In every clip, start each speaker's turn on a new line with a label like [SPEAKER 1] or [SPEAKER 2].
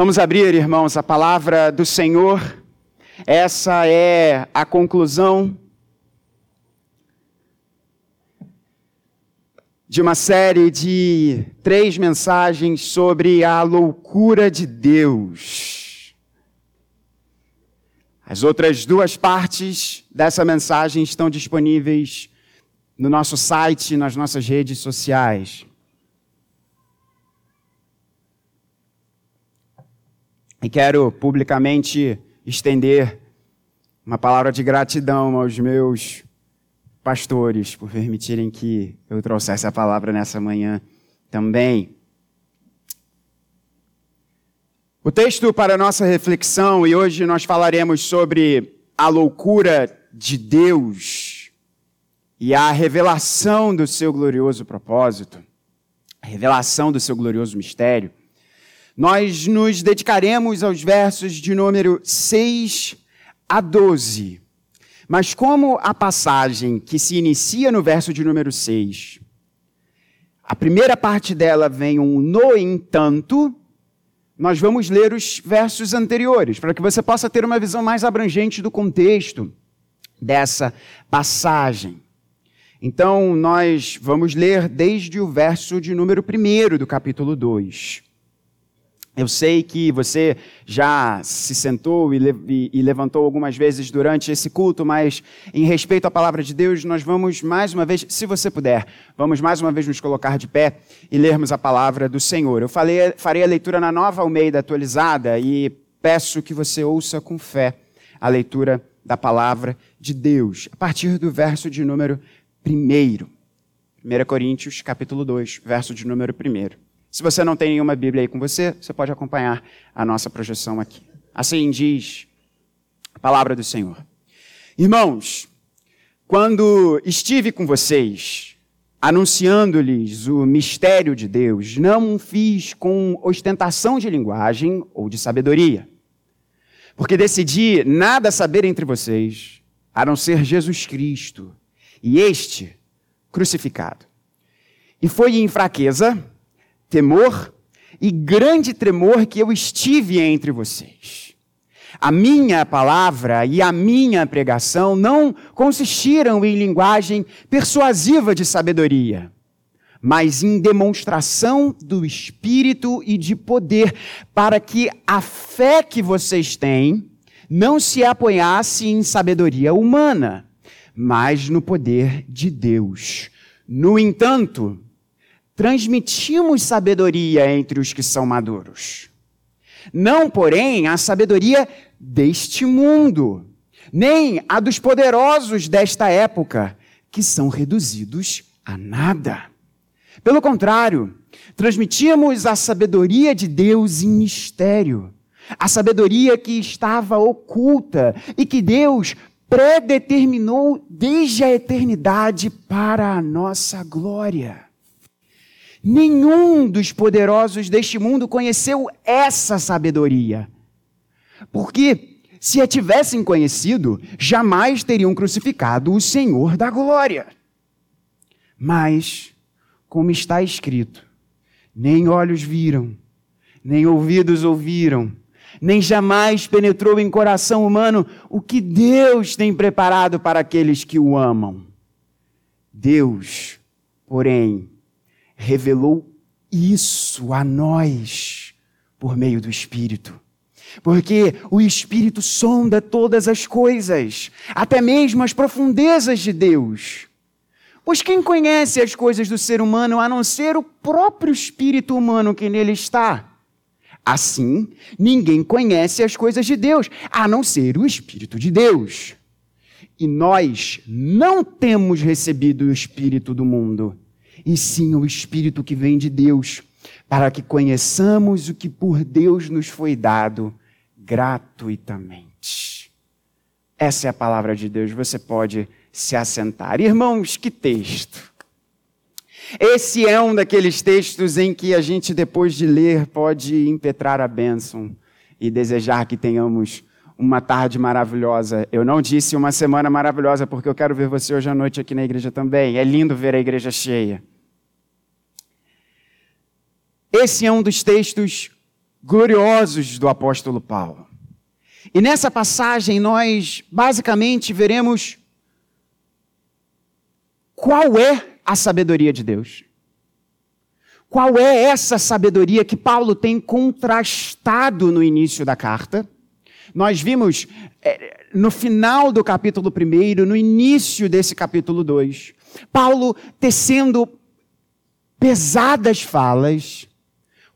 [SPEAKER 1] Vamos abrir, irmãos, a palavra do Senhor. Essa é a conclusão de uma série de três mensagens sobre a loucura de Deus. As outras duas partes dessa mensagem estão disponíveis no nosso site, nas nossas redes sociais. E quero publicamente estender uma palavra de gratidão aos meus pastores por permitirem que eu trouxesse a palavra nessa manhã também. O texto para a nossa reflexão, e hoje nós falaremos sobre a loucura de Deus e a revelação do seu glorioso propósito, a revelação do seu glorioso mistério nós nos dedicaremos aos versos de número 6 a 12. Mas como a passagem que se inicia no verso de número 6, a primeira parte dela vem um no entanto, nós vamos ler os versos anteriores, para que você possa ter uma visão mais abrangente do contexto dessa passagem. Então, nós vamos ler desde o verso de número 1 do capítulo 2. Eu sei que você já se sentou e, e, e, levantou algumas vezes durante esse culto, mas em respeito à palavra de Deus, nós vamos mais uma vez, se você puder, vamos mais uma vez nos colocar de pé e lermos a palavra do Senhor. Eu falei, farei a leitura na nova Almeida atualizada e peço que você ouça com fé a leitura da palavra de Deus, a partir do verso de número 1. 1 Coríntios, capítulo 2, verso de número 1. Se você não tem nenhuma Bíblia aí com você, você pode acompanhar a nossa projeção aqui. Assim diz a palavra do Senhor. Irmãos, quando estive com vocês, anunciando-lhes o mistério de Deus, não fiz com ostentação de linguagem ou de sabedoria, porque decidi nada saber entre vocês, a não ser Jesus Cristo e este crucificado. E foi em fraqueza, temor e grande tremor que eu estive entre vocês. A minha palavra e a minha pregação não consistiram em linguagem persuasiva de sabedoria, mas em demonstração do Espírito e de poder, para que a fé que vocês têm não se apoiasse em sabedoria humana, mas no poder de Deus. No entanto, transmitimos sabedoria entre os que são maduros. Não, porém, a sabedoria deste mundo, nem a dos poderosos desta época, que são reduzidos a nada. Pelo contrário, transmitimos a sabedoria de Deus em mistério, a sabedoria que estava oculta e que Deus predeterminou desde a eternidade para a nossa glória. Nenhum dos poderosos deste mundo conheceu essa sabedoria. Porque, se a tivessem conhecido, jamais teriam crucificado o Senhor da glória. Mas, como está escrito, nem olhos viram, nem ouvidos ouviram, nem jamais penetrou em coração humano o que Deus tem preparado para aqueles que o amam. Deus, porém, revelou isso a nós por meio do Espírito. Porque o Espírito sonda todas as coisas, até mesmo as profundezas de Deus. Pois quem conhece as coisas do ser humano a não ser o próprio espírito humano que nele está? Assim, ninguém conhece as coisas de Deus a não ser o Espírito de Deus. E nós não temos recebido o Espírito do mundo e sim o Espírito que vem de Deus, para que conheçamos o que por Deus nos foi dado gratuitamente. Essa é a palavra de Deus, você pode se assentar. Irmãos, que texto! Esse é um daqueles textos em que a gente, depois de ler, pode impetrar a bênção e desejar que tenhamos uma tarde maravilhosa. Eu não disse uma semana maravilhosa, porque eu quero ver você hoje à noite aqui na igreja também. É lindo ver a igreja cheia. Esse é um dos textos gloriosos do apóstolo Paulo. E nessa passagem nós basicamente veremos qual é a sabedoria de Deus. Qual é essa sabedoria que Paulo tem contrastado no início da carta? Nós vimos é, no final do capítulo 1, no início desse capítulo 2, Paulo tecendo pesadas falas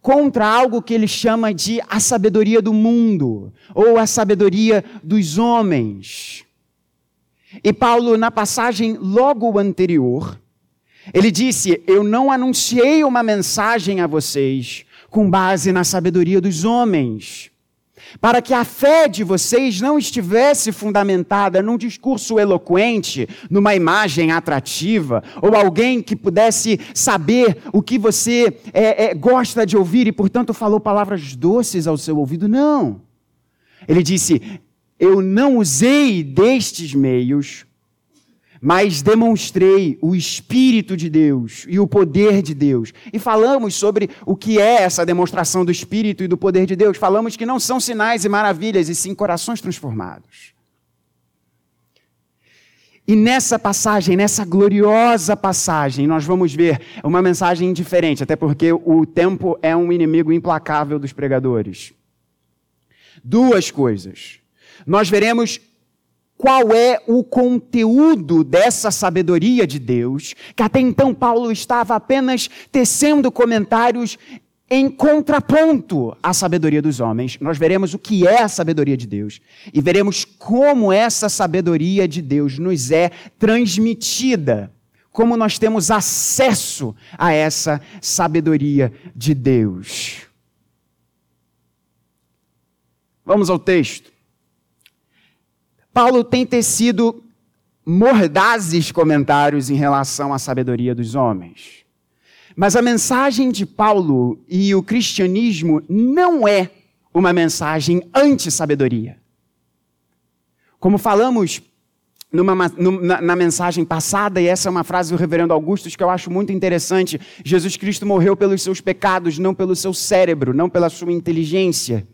[SPEAKER 1] contra algo que ele chama de a sabedoria do mundo, ou a sabedoria dos homens. E Paulo, na passagem logo anterior, ele disse: Eu não anunciei uma mensagem a vocês com base na sabedoria dos homens, para que a fé de vocês não estivesse fundamentada num discurso eloquente, numa imagem atrativa, ou alguém que pudesse saber o que você é, é, gosta de ouvir e, portanto, falou palavras doces ao seu ouvido. Não. Ele disse: Eu não usei destes meios mas demonstrei o Espírito de Deus e o poder de Deus. E falamos sobre o que é essa demonstração do Espírito e do poder de Deus. Falamos que não são sinais e maravilhas, e sim corações transformados. E nessa passagem, nessa gloriosa passagem, nós vamos ver uma mensagem diferente, até porque o tempo é um inimigo implacável dos pregadores. Duas coisas. Nós veremos qual é o conteúdo dessa sabedoria de Deus, que até então Paulo estava apenas tecendo comentários em contraponto à sabedoria dos homens. Nós veremos o que é a sabedoria de Deus e veremos como essa sabedoria de Deus nos é transmitida, como nós temos acesso a essa sabedoria de Deus. Vamos ao texto. Paulo tem tecido mordazes comentários em relação à sabedoria dos homens. Mas a mensagem de Paulo e o cristianismo não é uma mensagem anti-sabedoria. Como falamos numa, numa, na mensagem passada, e essa é uma frase do reverendo Augustus que eu acho muito interessante: Jesus Cristo morreu pelos seus pecados, não pelo seu cérebro, não pela sua inteligência.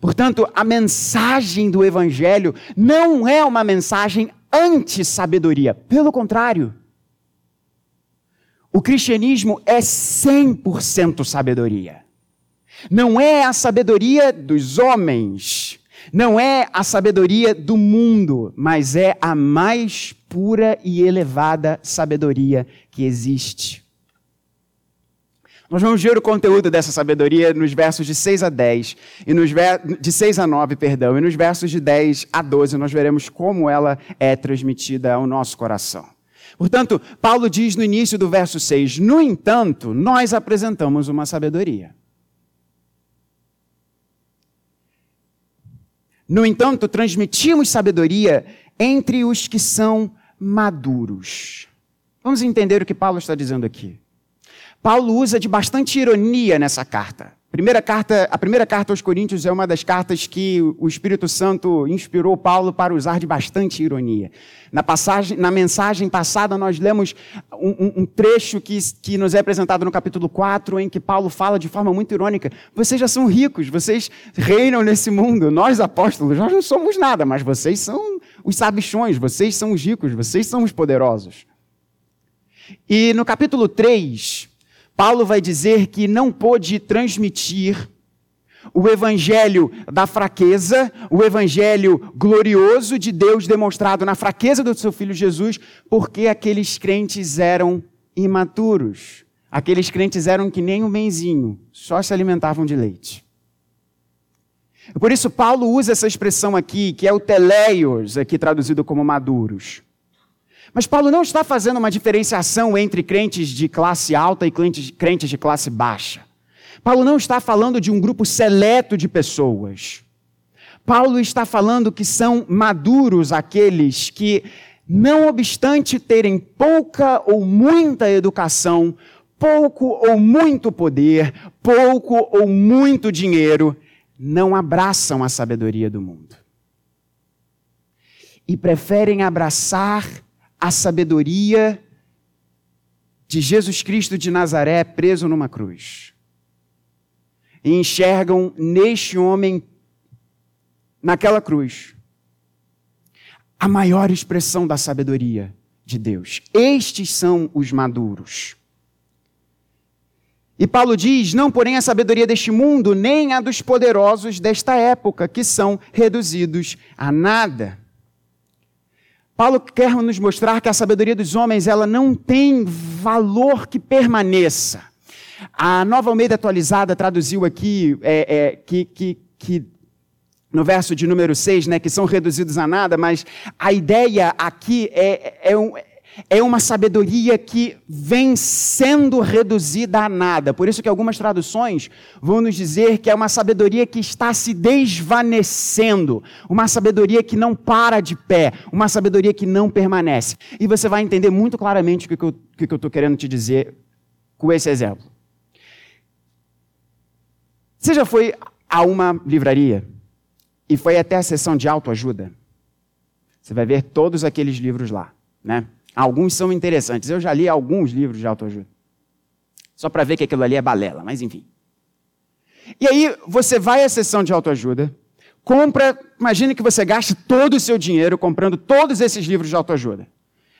[SPEAKER 1] Portanto, a mensagem do Evangelho não é uma mensagem anti-sabedoria. Pelo contrário. O cristianismo é 100% sabedoria. Não é a sabedoria dos homens, não é a sabedoria do mundo, mas é a mais pura e elevada sabedoria que existe. Nós vamos ver o conteúdo dessa sabedoria nos versos de 6 a 10, e nos de 6 a 9, perdão, e nos versos de 10 a 12 nós veremos como ela é transmitida ao nosso coração. Portanto, Paulo diz no início do verso 6: No entanto, nós apresentamos uma sabedoria. No entanto, transmitimos sabedoria entre os que são maduros. Vamos entender o que Paulo está dizendo aqui. Paulo usa de bastante ironia nessa carta. Primeira carta, a primeira carta aos Coríntios é uma das cartas que o Espírito Santo inspirou Paulo para usar de bastante ironia. Na, passagem, na mensagem passada, nós lemos um, um, trecho que, que nos é apresentado no capítulo 4, em que Paulo fala de forma muito irônica: vocês já são ricos, vocês reinam nesse mundo. Nós, apóstolos, nós não somos nada, mas vocês são os sabichões, vocês são os ricos, vocês são os poderosos. E no capítulo 3, Paulo vai dizer que não pôde transmitir o evangelho da fraqueza, o evangelho glorioso de Deus demonstrado na fraqueza do seu filho Jesus, porque aqueles crentes eram imaturos. Aqueles crentes eram que nem um benzinho, só se alimentavam de leite. Por isso, Paulo usa essa expressão aqui, que é o teleios, aqui traduzido como maduros. Mas Paulo não está fazendo uma diferenciação entre crentes de classe alta e crentes de classe baixa. Paulo não está falando de um grupo seleto de pessoas. Paulo está falando que são maduros aqueles que, não obstante terem pouca ou muita educação, pouco ou muito poder, pouco ou muito dinheiro, não abraçam a sabedoria do mundo. E preferem abraçar a sabedoria de Jesus Cristo de Nazaré preso numa cruz. e enxergam neste homem, naquela cruz, a maior expressão da sabedoria de Deus. Estes são os maduros. E Paulo diz: não, porém, a sabedoria deste mundo, nem a dos poderosos desta época, que são reduzidos a nada. Paulo quer nos mostrar que a sabedoria dos homens ela não tem valor que permaneça. A Nova Almeida Atualizada traduziu aqui é, é, que, que, que no verso de número 6, né, que são reduzidos a nada, mas a ideia aqui é, é, um, é uma sabedoria que vem sendo reduzida a nada. Por isso que algumas traduções vão nos dizer que é uma sabedoria que está se desvanecendo, uma sabedoria que não para de pé, uma sabedoria que não permanece. E você vai entender muito claramente o que eu estou querendo te dizer com esse exemplo. Você já foi a uma livraria e foi até a seção de autoajuda? Você vai ver todos aqueles livros lá, né? Alguns são interessantes. Eu já li alguns livros de autoajuda. Só para ver que aquilo ali é balela, mas enfim. E aí você vai à sessão de autoajuda, compra, imagine que você gaste todo o seu dinheiro comprando todos esses livros de autoajuda.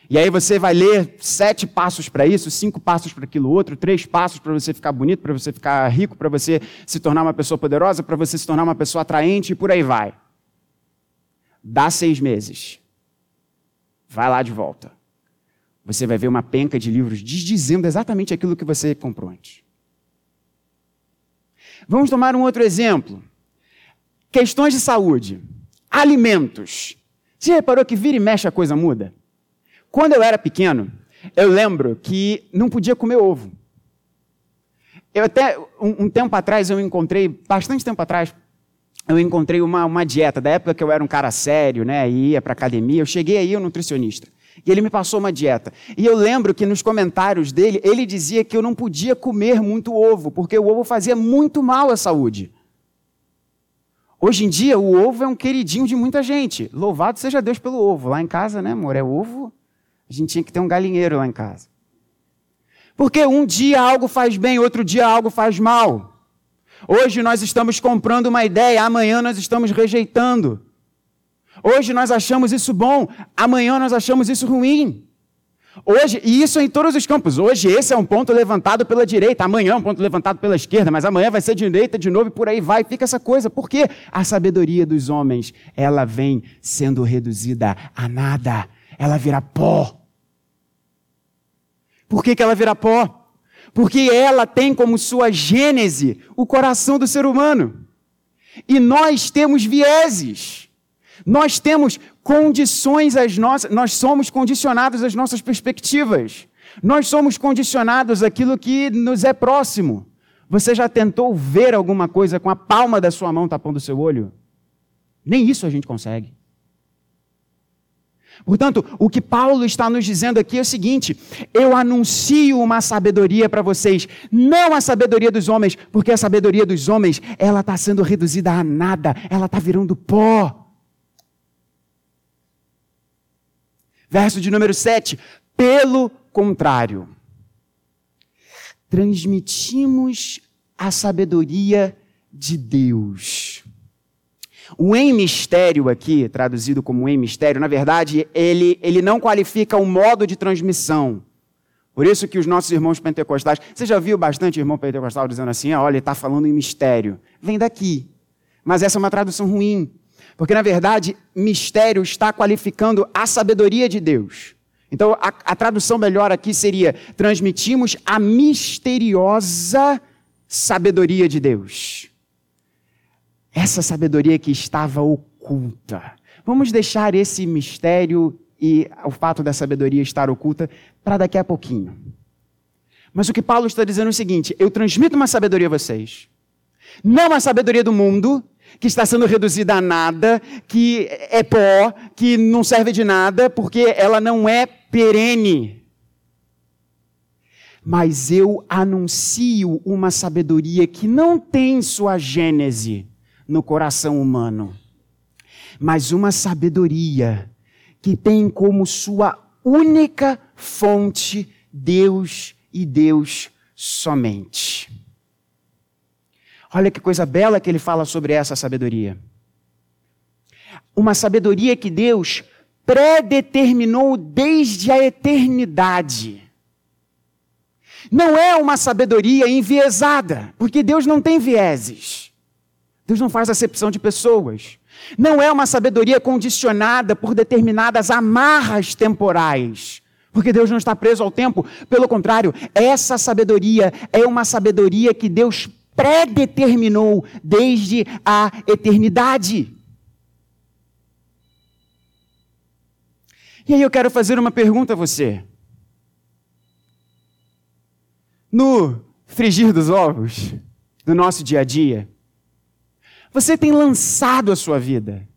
[SPEAKER 1] E aí você vai ler sete passos para isso, cinco passos para aquilo outro, três passos para você ficar bonito, para você ficar rico, para você se tornar uma pessoa poderosa, para você se tornar uma pessoa atraente e por aí vai. Dá seis meses. Vai lá de volta você vai ver uma penca de livros desdizendo exatamente aquilo que você comprou antes. Vamos tomar um outro exemplo. Questões de saúde. Alimentos. Você reparou que vira e mexe a coisa muda? Quando eu era pequeno, eu lembro que não podia comer ovo. Eu até, um, um tempo atrás, eu encontrei, bastante tempo atrás, eu encontrei uma, uma dieta, da época que eu era um cara sério, né, ia para academia, eu cheguei aí, um nutricionista. E ele me passou uma dieta. E eu lembro que nos comentários dele, ele dizia que eu não podia comer muito ovo, porque o ovo fazia muito mal à saúde. Hoje em dia, o ovo é um queridinho de muita gente. Louvado seja Deus pelo ovo. Lá em casa, né, amor? É ovo. A gente tinha que ter um galinheiro lá em casa. Porque um dia algo faz bem, outro dia algo faz mal. Hoje nós estamos comprando uma ideia, amanhã nós estamos rejeitando. Hoje nós achamos isso bom, amanhã nós achamos isso ruim. Hoje, e isso em todos os campos. Hoje esse é um ponto levantado pela direita, amanhã é um ponto levantado pela esquerda, mas amanhã vai ser direita de novo e por aí vai, fica essa coisa. Porque a sabedoria dos homens, ela vem sendo reduzida a nada. Ela vira pó. Por que, que ela vira pó? Porque ela tem como sua gênese o coração do ser humano. E nós temos vieses. Nós temos condições às nossas, nós somos condicionados às nossas perspectivas. Nós somos condicionados àquilo que nos é próximo. Você já tentou ver alguma coisa com a palma da sua mão tapando o seu olho? Nem isso a gente consegue. Portanto, o que Paulo está nos dizendo aqui é o seguinte: eu anuncio uma sabedoria para vocês, não a sabedoria dos homens, porque a sabedoria dos homens ela está sendo reduzida a nada, ela está virando pó. Verso de número 7. Pelo contrário, transmitimos a sabedoria de Deus. O em mistério aqui, traduzido como em mistério, na verdade, ele, ele não qualifica o modo de transmissão. Por isso que os nossos irmãos pentecostais, você já viu bastante irmão pentecostal dizendo assim, olha, ele está falando em mistério. Vem daqui. Mas essa é uma tradução ruim. Porque, na verdade, mistério está qualificando a sabedoria de Deus. Então, a, a tradução melhor aqui seria: transmitimos a misteriosa sabedoria de Deus. Essa sabedoria que estava oculta. Vamos deixar esse mistério e o fato da sabedoria estar oculta para daqui a pouquinho. Mas o que Paulo está dizendo é o seguinte: eu transmito uma sabedoria a vocês, não a sabedoria do mundo, que está sendo reduzida a nada, que é pó, que não serve de nada, porque ela não é perene. Mas eu anuncio uma sabedoria que não tem sua gênese no coração humano, mas uma sabedoria que tem como sua única fonte Deus e Deus somente. Olha que coisa bela que ele fala sobre essa sabedoria. Uma sabedoria que Deus predeterminou desde a eternidade. Não é uma sabedoria enviesada, porque Deus não tem vieses. Deus não faz acepção de pessoas. Não é uma sabedoria condicionada por determinadas amarras temporais, porque Deus não está preso ao tempo. Pelo contrário, essa sabedoria é uma sabedoria que Deus predeterminou desde a eternidade. E aí eu quero fazer uma pergunta a você. No frigir dos ovos, no nosso dia a dia, você tem lançado a sua vida.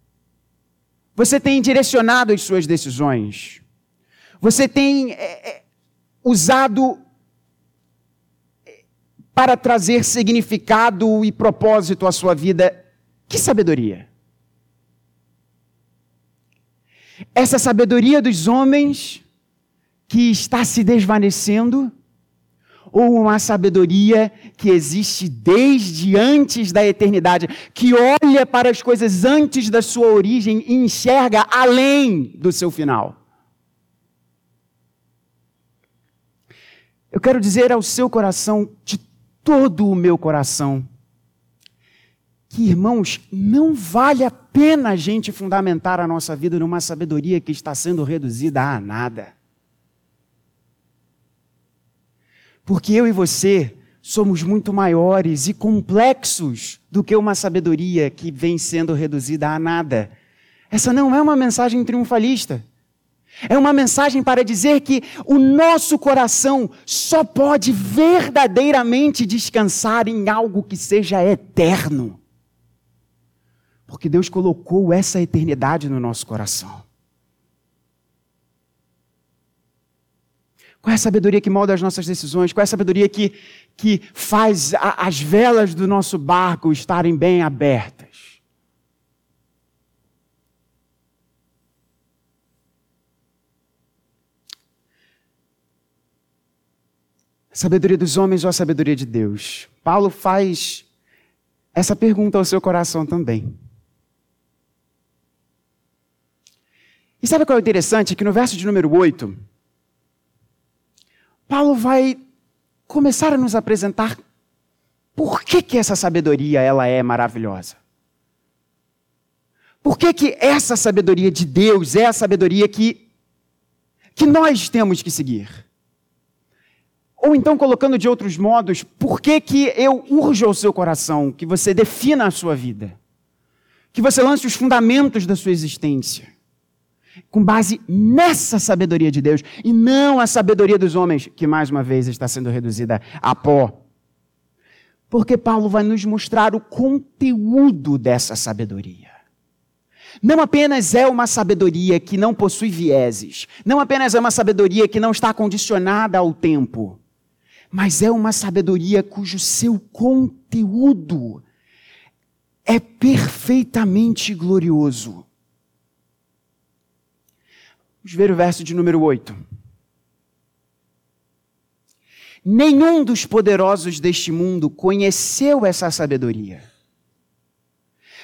[SPEAKER 1] Você tem direcionado as suas decisões. Você tem é, é, usado para trazer significado e propósito à sua vida. Que sabedoria! Essa sabedoria dos homens que está se desvanecendo ou uma sabedoria que existe desde antes da eternidade, que olha para as coisas antes da sua origem e enxerga além do seu final. Eu quero dizer ao seu coração, de todo o meu coração, que, irmãos, não vale a pena a gente fundamentar a nossa vida numa sabedoria que está sendo reduzida a nada. Porque eu e você somos muito maiores e complexos do que uma sabedoria que vem sendo reduzida a nada. Essa não é uma mensagem triunfalista. É uma mensagem para dizer que o nosso coração só pode verdadeiramente descansar em algo que seja eterno. Porque Deus colocou essa eternidade no nosso coração. Qual é a sabedoria que molda as nossas decisões? Qual é a sabedoria que, que faz a, as velas do nosso barco estarem bem abertas? A sabedoria dos homens ou a sabedoria de Deus? Paulo faz essa pergunta ao seu coração também. E sabe qual é o interessante? Que no verso de número 8, Paulo vai começar a nos apresentar por que, que essa sabedoria ela é maravilhosa. Por que, que essa sabedoria de Deus é a sabedoria que, que nós temos que seguir? Ou então, colocando de outros modos, por que, que eu urjo ao seu coração que você defina a sua vida? Que você lance os fundamentos da sua existência? com base nessa sabedoria de Deus e não a sabedoria dos homens, que mais uma vez está sendo reduzida a pó. Porque Paulo vai nos mostrar o conteúdo dessa sabedoria. Não apenas é uma sabedoria que não possui vieses, não apenas é uma sabedoria que não está condicionada ao tempo, mas é uma sabedoria cujo seu conteúdo é perfeitamente glorioso. Vamos ver o verso de número 8. Nenhum dos poderosos deste mundo conheceu essa sabedoria.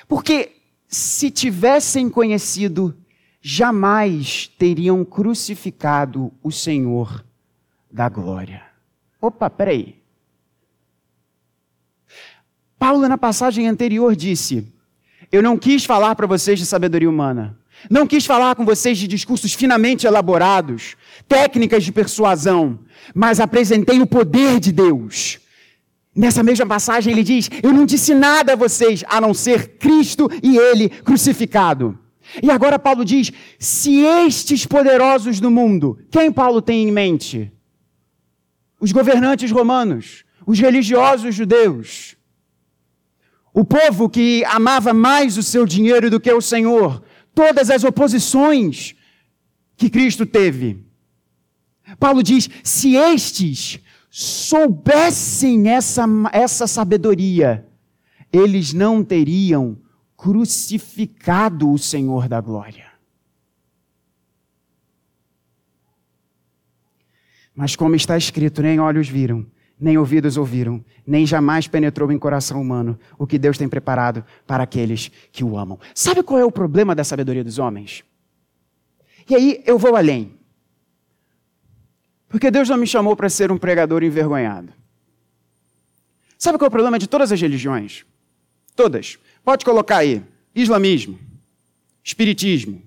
[SPEAKER 1] Porque se tivessem conhecido, jamais teriam crucificado o Senhor da glória. Opa, peraí. Paulo, na passagem anterior, disse: Eu não quis falar para vocês de sabedoria humana, não quis falar com vocês de discursos finamente elaborados, técnicas de persuasão, mas apresentei o poder de Deus. Nessa mesma passagem ele diz: Eu não disse nada a vocês a não ser Cristo e Ele crucificado. E agora Paulo diz: Se estes poderosos do mundo, quem Paulo tem em mente? Os governantes romanos, os religiosos judeus, o povo que amava mais o seu dinheiro do que o Senhor, todas as oposições que Cristo teve. Paulo diz: se estes soubessem essa, essa sabedoria, eles não teriam crucificado o Senhor da glória. Mas como está escrito, nem olhos viram, nem ouvidos ouviram, nem jamais penetrou em coração humano o que Deus tem preparado para aqueles que o amam. Sabe qual é o problema da sabedoria dos homens? E aí eu vou além. Porque Deus não me chamou para ser um pregador envergonhado. Sabe qual é o problema de todas as religiões? Todas. Pode colocar aí: islamismo, espiritismo,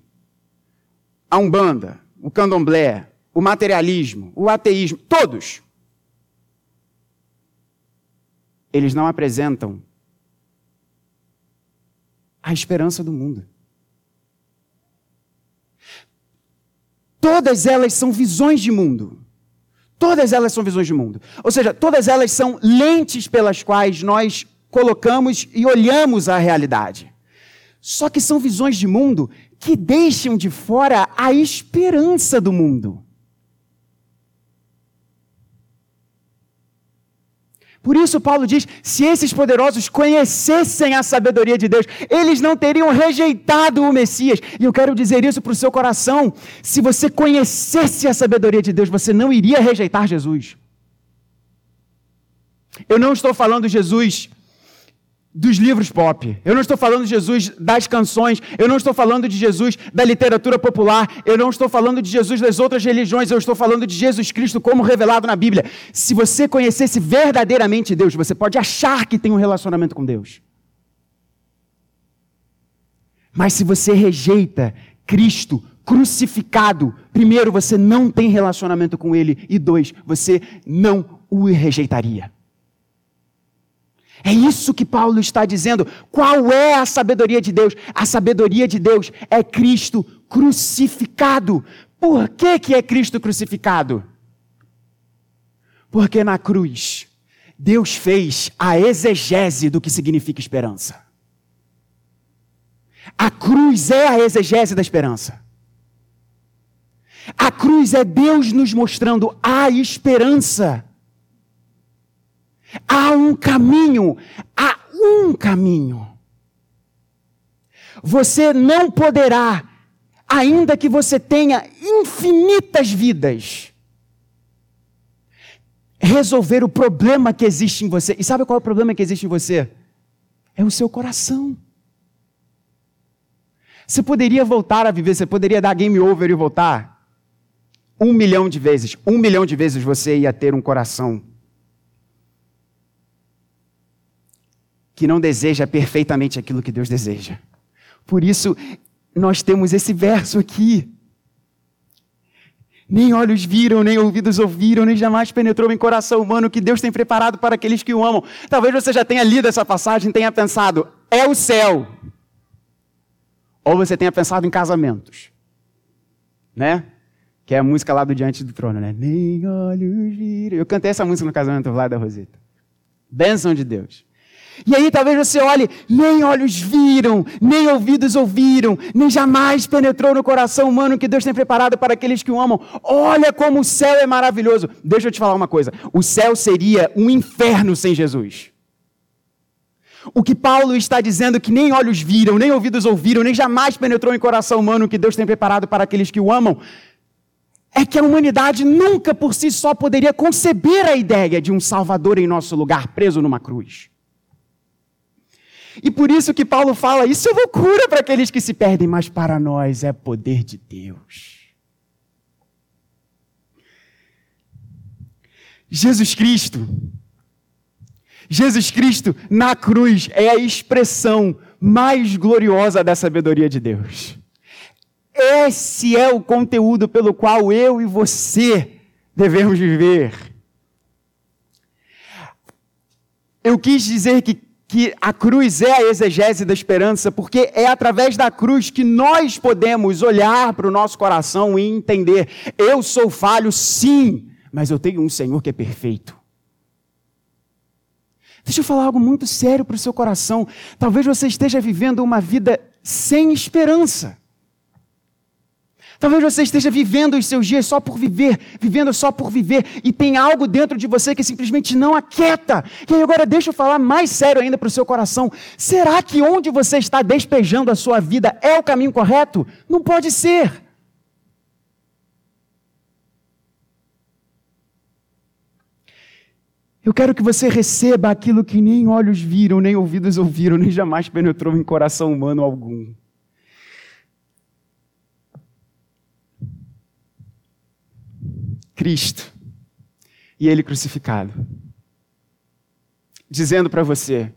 [SPEAKER 1] a umbanda, o candomblé, o materialismo, o ateísmo, todos. Eles não apresentam a esperança do mundo. Todas elas são visões de mundo. Todas elas são visões de mundo. Ou seja, todas elas são lentes pelas quais nós colocamos e olhamos a realidade. Só que são visões de mundo que deixam de fora a esperança do mundo. Por isso, Paulo diz: se esses poderosos conhecessem a sabedoria de Deus, eles não teriam rejeitado o Messias. E eu quero dizer isso para o seu coração: se você conhecesse a sabedoria de Deus, você não iria rejeitar Jesus. Eu não estou falando Jesus dos livros pop. Eu não estou falando de Jesus das canções, eu não estou falando de Jesus da literatura popular, eu não estou falando de Jesus das outras religiões, eu estou falando de Jesus Cristo como revelado na Bíblia. Se você conhecesse verdadeiramente Deus, você pode achar que tem um relacionamento com Deus. Mas se você rejeita Cristo crucificado, primeiro, você não tem relacionamento com Ele, e dois, você não o rejeitaria. É isso que Paulo está dizendo. Qual é a sabedoria de Deus? A sabedoria de Deus é Cristo crucificado. Por que, que é Cristo crucificado? Porque na cruz, Deus fez a exegese do que significa esperança. A cruz é a exegese da esperança. A cruz é Deus nos mostrando a esperança. Há um caminho, há um caminho. Você não poderá, ainda que você tenha infinitas vidas, resolver o problema que existe em você. E sabe qual é o problema que existe em você? É o seu coração. Você poderia voltar a viver, você poderia dar game over e voltar um milhão de vezes. Um milhão de vezes você ia ter um coração que não deseja perfeitamente aquilo que Deus deseja. Por isso, nós temos esse verso aqui. Nem olhos viram, nem ouvidos ouviram, nem jamais penetrou em coração humano que Deus tem preparado para aqueles que o amam. Talvez você já tenha lido essa passagem e tenha pensado, é o céu. Ou você tenha pensado em casamentos. Né? Que é a música lá do Diante do Trono, né? Nem olhos viram. Eu cantei essa música no casamento lá da Roseta. Bênção de Deus. E aí talvez você olhe, nem olhos viram, nem ouvidos ouviram, nem jamais penetrou no coração humano que Deus tem preparado para aqueles que o amam. Olha como o céu é maravilhoso. Deixa eu te falar uma coisa: o céu seria um inferno sem Jesus. O que Paulo está dizendo que nem olhos viram, nem ouvidos ouviram, nem jamais penetrou em coração humano que Deus tem preparado para aqueles que o amam, é que a humanidade nunca por si só poderia conceber a ideia de um Salvador em nosso lugar preso numa cruz. E por isso que Paulo fala: isso é loucura para aqueles que se perdem, mas para nós é poder de Deus. Jesus Cristo, Jesus Cristo na cruz é a expressão mais gloriosa da sabedoria de Deus. Esse é o conteúdo pelo qual eu e você devemos viver. Eu quis dizer que que a cruz é a exegese da esperança, porque é através da cruz que nós podemos olhar para o nosso coração e entender: eu sou falho, sim, mas eu tenho um Senhor que é perfeito. Deixa eu falar algo muito sério para o seu coração. Talvez você esteja vivendo uma vida sem esperança. Talvez você esteja vivendo os seus dias só por viver, vivendo só por viver, e tem algo dentro de você que simplesmente não aquieta. E agora deixa eu falar mais sério ainda para o seu coração. Será que onde você está despejando a sua vida é o caminho correto? Não pode ser. Eu quero que você receba aquilo que nem olhos viram, nem ouvidos ouviram, nem jamais penetrou em coração humano algum. Cristo e Ele crucificado, dizendo para você: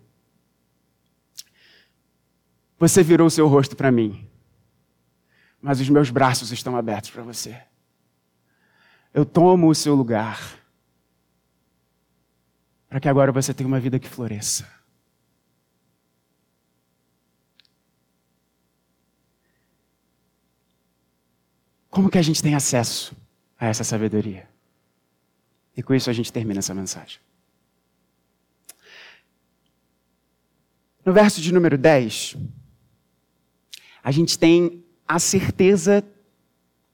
[SPEAKER 1] Você virou o seu rosto para mim, mas os meus braços estão abertos para você. Eu tomo o seu lugar, para que agora você tenha uma vida que floresça. Como que a gente tem acesso a essa sabedoria. E com isso a gente termina essa mensagem. No verso de número 10, a gente tem a certeza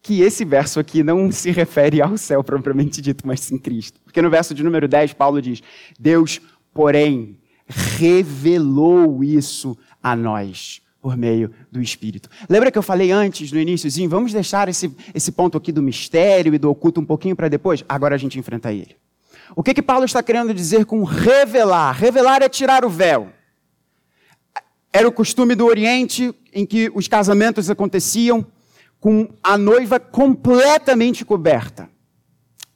[SPEAKER 1] que esse verso aqui não se refere ao céu propriamente dito, mas sim Cristo. Porque no verso de número 10, Paulo diz: Deus, porém, revelou isso a nós por meio do Espírito. Lembra que eu falei antes, no iníciozinho, vamos deixar esse, esse ponto aqui do mistério e do oculto um pouquinho para depois? Agora a gente enfrenta ele. O que que Paulo está querendo dizer com revelar? Revelar é tirar o véu. Era o costume do Oriente em que os casamentos aconteciam com a noiva completamente coberta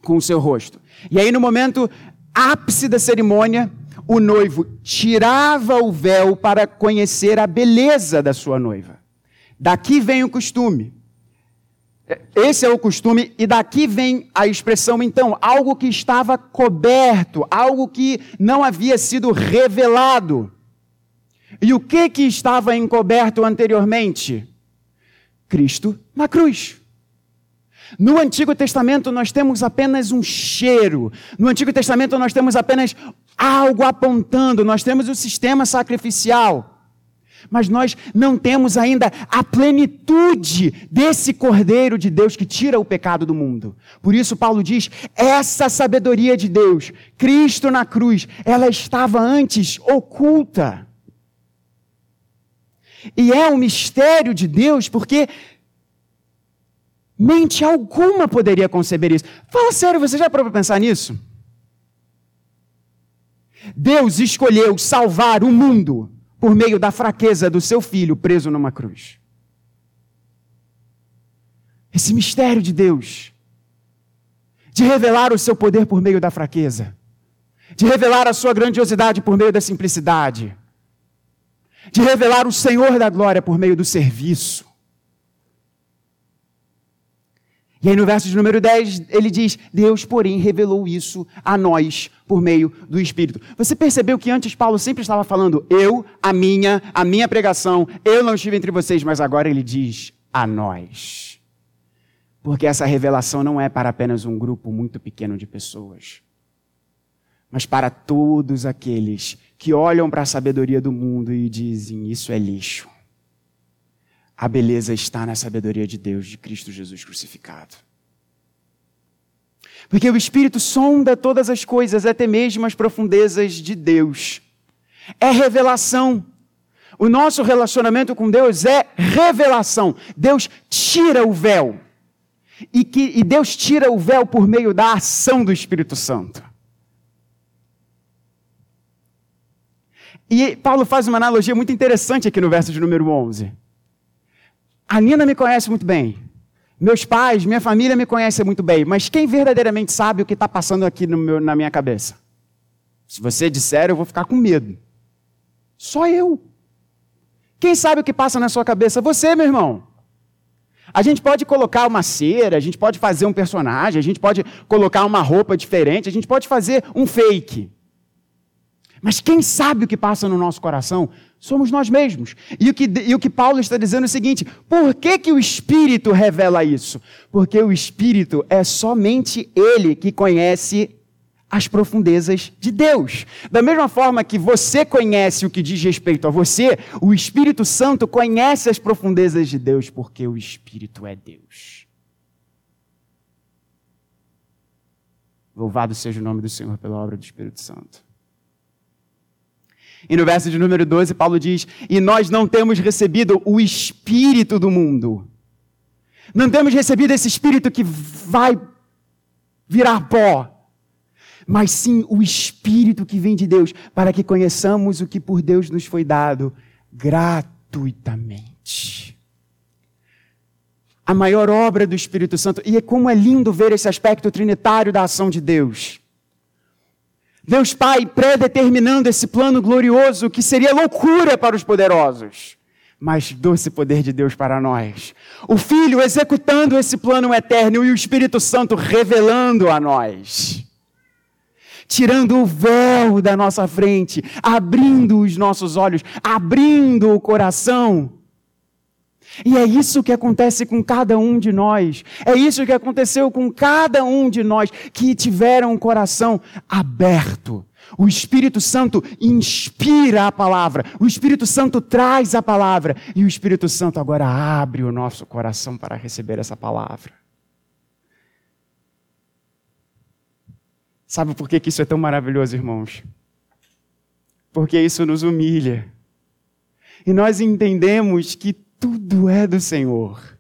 [SPEAKER 1] com o seu rosto. E aí no momento ápice da cerimônia, o noivo tirava o véu para conhecer a beleza da sua noiva. Daqui vem o costume. Esse é o costume, e daqui vem a expressão, então, algo que estava coberto, algo que não havia sido revelado. E o que que estava encoberto anteriormente? Cristo na cruz. No Antigo Testamento nós temos apenas um cheiro. No Antigo Testamento nós temos apenas algo apontando, nós temos o sistema sacrificial. Mas nós não temos ainda a plenitude desse Cordeiro de Deus que tira o pecado do mundo. Por isso, Paulo diz: essa sabedoria de Deus, Cristo na cruz, ela estava antes oculta. E é um mistério de Deus, porque mente alguma poderia conceber isso. Fala sério, você já parou para pensar nisso? Deus escolheu salvar o mundo por meio da fraqueza do seu filho preso numa cruz. Esse mistério de Deus, de revelar o seu poder por meio da fraqueza, de revelar a sua grandiosidade por meio da simplicidade, de revelar o Senhor da glória por meio do serviço. E aí no verso de número 10, ele diz: Deus, porém, revelou isso a nós por meio do Espírito. Você percebeu que antes Paulo sempre estava falando eu, a minha, a minha pregação, eu não estive entre vocês, mas agora ele diz a nós. Porque essa revelação não é para apenas um grupo muito pequeno de pessoas, mas para todos aqueles que olham para a sabedoria do mundo e dizem: Isso é lixo. A beleza está na sabedoria de Deus, de Cristo Jesus crucificado. Porque o Espírito sonda todas as coisas, até mesmo as profundezas de Deus. É revelação. O nosso relacionamento com Deus é revelação. Deus tira o véu. E, que, e Deus tira o véu por meio da ação do Espírito Santo. E Paulo faz uma analogia muito interessante aqui no verso de número 11. A Nina me conhece muito bem. Meus pais, minha família me conhece muito bem. Mas quem verdadeiramente sabe o que está passando aqui meu, na minha cabeça? Se você disser, eu vou ficar com medo. Só eu. Quem sabe o que passa na sua cabeça? Você, meu irmão. A gente pode colocar uma cera, a gente pode fazer um personagem, a gente pode colocar uma roupa diferente, a gente pode fazer um fake. Mas quem sabe o que passa no nosso coração somos nós mesmos. E o que, e o que Paulo está dizendo é o seguinte: por que, que o Espírito revela isso? Porque o Espírito é somente Ele que conhece as profundezas de Deus. Da mesma forma que você conhece o que diz respeito a você, o Espírito Santo conhece as profundezas de Deus, porque o Espírito é Deus. Louvado seja o nome do Senhor pela obra do Espírito Santo. E no verso de número 12, Paulo diz: E nós não temos recebido o espírito do mundo. Não temos recebido esse espírito que vai virar pó. mas sim o Espírito que vem de Deus, para que conheçamos o que por Deus nos foi dado gratuitamente. A maior obra do Espírito Santo, e é como é lindo ver esse aspecto trinitário da ação de Deus. Deus Pai predeterminando esse plano glorioso que seria loucura para os poderosos, mas doce poder de Deus para nós. O Filho executando esse plano eterno e o Espírito Santo revelando a nós. Tirando o véu da nossa frente, abrindo os nossos olhos, abrindo o coração e é isso que acontece com cada um de nós. É isso que aconteceu com cada um de nós que tiveram o coração aberto. O Espírito Santo inspira a palavra, o Espírito Santo traz a palavra, e o Espírito Santo agora abre o nosso coração para receber essa palavra. Sabe por que isso é tão maravilhoso, irmãos? Porque isso nos humilha. E nós entendemos que tudo é do Senhor.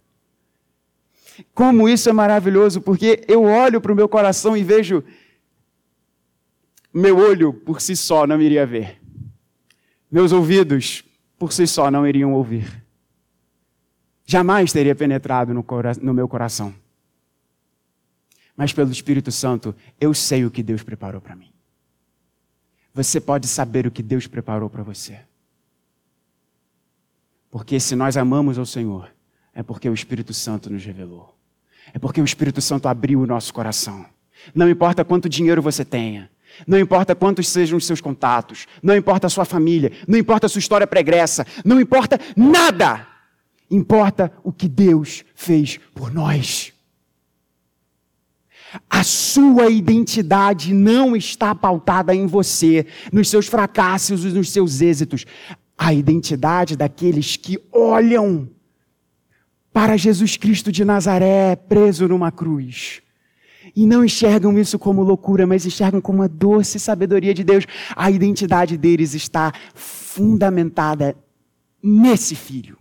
[SPEAKER 1] Como isso é maravilhoso, porque eu olho para o meu coração e vejo, meu olho por si só não iria ver, meus ouvidos por si só não iriam ouvir, jamais teria penetrado no, no meu coração. Mas pelo Espírito Santo, eu sei o que Deus preparou para mim. Você pode saber o que Deus preparou para você. Porque se nós amamos ao Senhor, é porque o Espírito Santo nos revelou. É porque o Espírito Santo abriu o nosso coração. Não importa quanto dinheiro você tenha, não importa quantos sejam os seus contatos, não importa a sua família, não importa a sua história pregressa, não importa nada. Importa o que Deus fez por nós. A sua identidade não está pautada em você, nos seus fracassos e nos seus êxitos a identidade daqueles que olham para Jesus Cristo de Nazaré preso numa cruz. E não enxergam isso como loucura, mas enxergam como a doce sabedoria de Deus. A identidade deles está fundamentada nesse filho.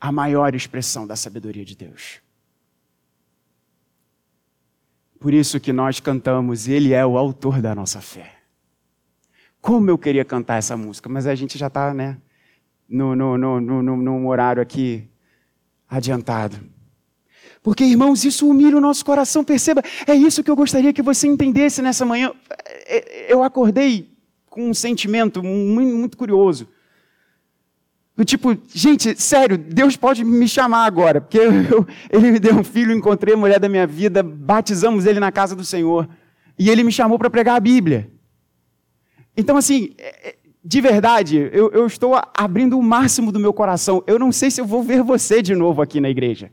[SPEAKER 1] A maior expressão da sabedoria de Deus. Por isso que nós cantamos, Ele é o autor da nossa fé. Como eu queria cantar essa música, mas a gente já está né, no, no, no, no, num horário aqui adiantado. Porque, irmãos, isso humilha o nosso coração. Perceba, é isso que eu gostaria que você entendesse nessa manhã. É, eu acordei com um sentimento muito, muito curioso. Do tipo, gente, sério, Deus pode me chamar agora, porque eu, ele me deu um filho, encontrei a mulher da minha vida, batizamos ele na casa do Senhor. E ele me chamou para pregar a Bíblia. Então, assim, é, é, de verdade, eu, eu, estou abrindo o máximo do meu coração. Eu não sei se eu vou ver você de novo aqui na igreja.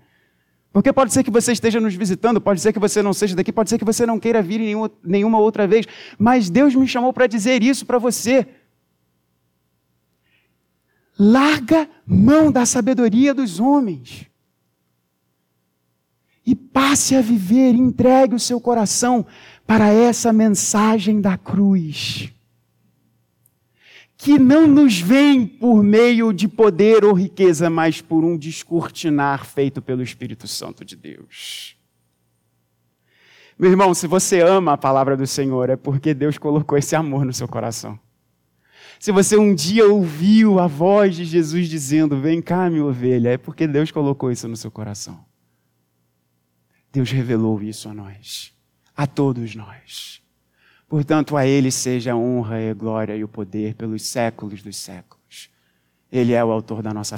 [SPEAKER 1] Porque pode ser que você esteja nos visitando, pode ser que você não seja daqui, pode ser que você não queira vir nenhuma, nenhuma outra vez. Mas Deus me chamou para dizer isso para você. Larga mão da sabedoria dos homens. E passe a viver, entregue o seu coração para essa mensagem da cruz que não nos vem por meio de poder ou riqueza, mas por um descortinar feito pelo Espírito Santo de Deus. Meu irmão, se você ama a palavra do Senhor, é porque Deus colocou esse amor no seu coração. Se você um dia ouviu a voz de Jesus dizendo: Vem cá, minha ovelha, é porque Deus colocou isso no seu coração. Deus revelou isso a nós, a todos nós. Portanto, a Ele seja a honra e a glória e o poder pelos séculos dos séculos. Ele é o autor da nossa